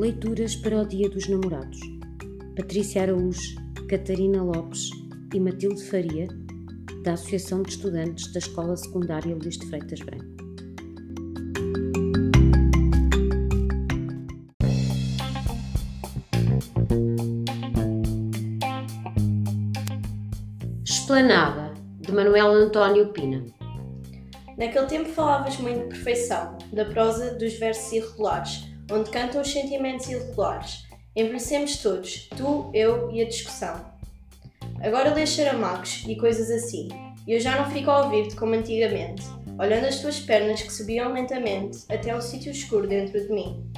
Leituras para o Dia dos Namorados. Patrícia Araújo, Catarina Lopes e Matilde Faria, da Associação de Estudantes da Escola Secundária Luís de Freitas Branco. Esplanada, de Manuel António Pina. Naquele tempo falavas muito de perfeição, da prosa dos versos irregulares, onde cantam os sentimentos irregulares. Envelhecemos todos, tu, eu e a discussão. Agora lês charamagos e coisas assim, e eu já não fico a ouvir-te como antigamente, olhando as tuas pernas que subiam lentamente até um sítio escuro dentro de mim.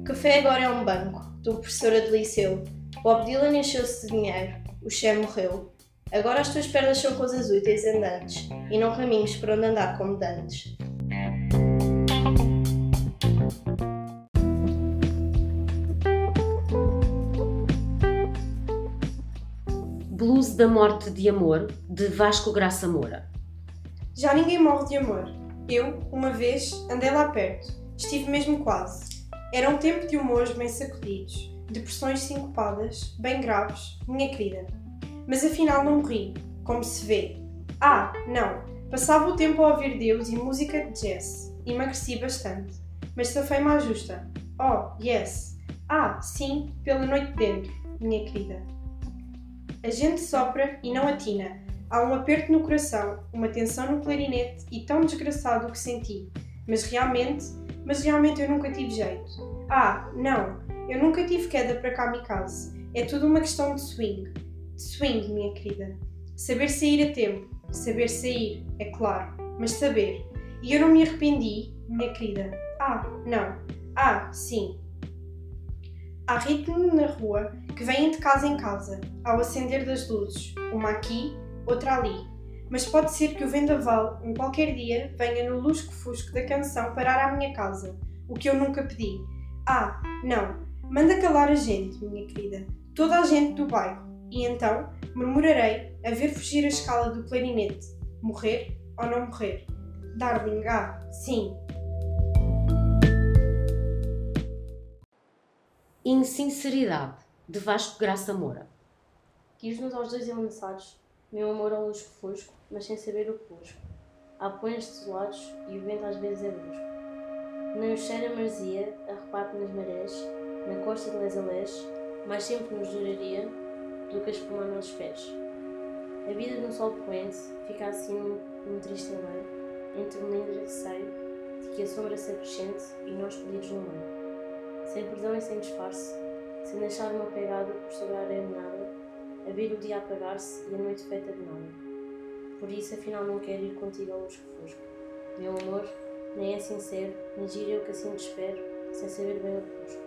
O café agora é um banco, tu professora de liceu. Bob Dylan encheu-se de dinheiro, o Che morreu. Agora as tuas pernas são coisas úteis andantes, e não caminhos por onde andar como dantes. Blues da Morte de Amor, de Vasco Graça Moura. Já ninguém morre de amor. Eu, uma vez, andei lá perto. Estive mesmo quase. Era um tempo de humores bem sacudidos, depressões sincopadas, bem graves, minha querida. Mas afinal não morri, como se vê. Ah, não! Passava o tempo a ouvir Deus e música de jazz. Emagreci bastante. Mas safei-me à justa. Oh, yes! Ah, sim, pela noite dentro, minha querida. A gente sopra e não atina. Há um aperto no coração, uma tensão no clarinete e tão desgraçado o que senti. Mas realmente, mas realmente eu nunca tive jeito. Ah, não, eu nunca tive queda para kamikaze. É tudo uma questão de swing. De swing, minha querida. Saber sair a tempo. Saber sair, é claro, mas saber. E eu não me arrependi, minha querida. Ah, não. Ah, sim, Há ritmo na rua que vêm de casa em casa, ao acender das luzes, uma aqui, outra ali. Mas pode ser que o vendaval, um qualquer dia, venha no lusco-fusco da canção parar à minha casa, o que eu nunca pedi. Ah, não, manda calar a gente, minha querida, toda a gente do bairro, e então murmurarei a ver fugir a escala do clarinete. Morrer ou não morrer? Darling, ah, sim, Insinceridade, de Vasco Graça Moura. Quis-nos aos dois enlaçados, meu amor ao lusco-fusco, mas sem saber o que busco. Há pões desolados e o vento às vezes é brusco. Nem o cheiro a marzia, arrepate nas marés, na costa de les a les, mais sempre nos duraria do que a espuma nos pés. A vida de um sol poente fica assim num triste além, entre melindre e receio, de que a sombra se acrescente e nós perdidos no meio sem perdão e sem disfarce, sem deixar uma pegada por sobre a areia nada, a ver o dia apagar-se e a noite feita de nada. Por isso, afinal, não quero ir contigo ao lusco-fusco. Meu amor nem é sincero, nem giro eu que assim te espero, sem saber bem o que busco.